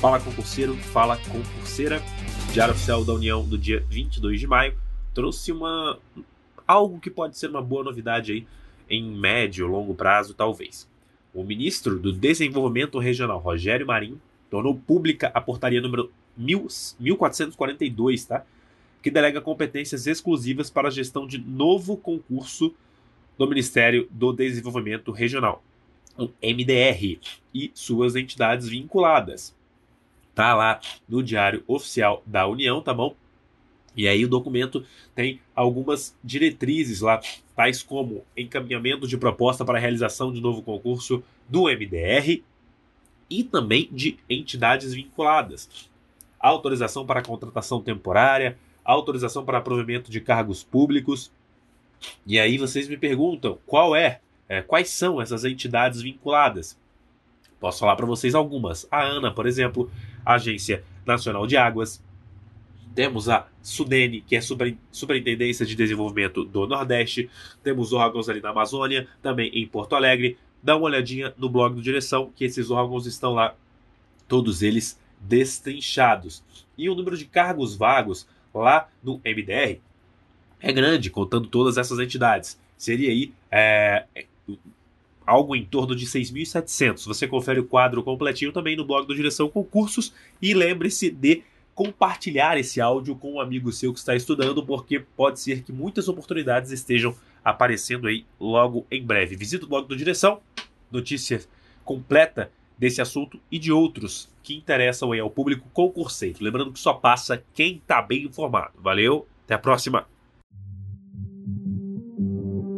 Fala concurseiro, fala concurseira. Diário Oficial da União do dia 22 de maio trouxe uma algo que pode ser uma boa novidade aí em médio, longo prazo, talvez. O ministro do Desenvolvimento Regional, Rogério Marinho, tornou pública a portaria número 1442, tá? Que delega competências exclusivas para a gestão de novo concurso do Ministério do Desenvolvimento Regional, o MDR, e suas entidades vinculadas. Tá lá no Diário Oficial da União, tá bom? E aí o documento tem algumas diretrizes lá, tais como encaminhamento de proposta para realização de novo concurso do MDR e também de entidades vinculadas. Autorização para contratação temporária, autorização para provimento de cargos públicos. E aí vocês me perguntam qual é, é quais são essas entidades vinculadas. Posso falar para vocês algumas. A ANA, por exemplo, a Agência Nacional de Águas, temos a SUDENE, que é Superintendência de Desenvolvimento do Nordeste. Temos órgãos ali na Amazônia, também em Porto Alegre. Dá uma olhadinha no blog do Direção, que esses órgãos estão lá, todos eles destrinchados. E o número de cargos vagos lá no MDR é grande, contando todas essas entidades. Seria aí é, algo em torno de 6.700. Você confere o quadro completinho também no blog do Direção Concursos e lembre-se de compartilhar esse áudio com um amigo seu que está estudando, porque pode ser que muitas oportunidades estejam aparecendo aí logo em breve. Visita o blog do Direção, notícia completa desse assunto e de outros que interessam aí ao público concurseiro. Lembrando que só passa quem está bem informado. Valeu, até a próxima! thank you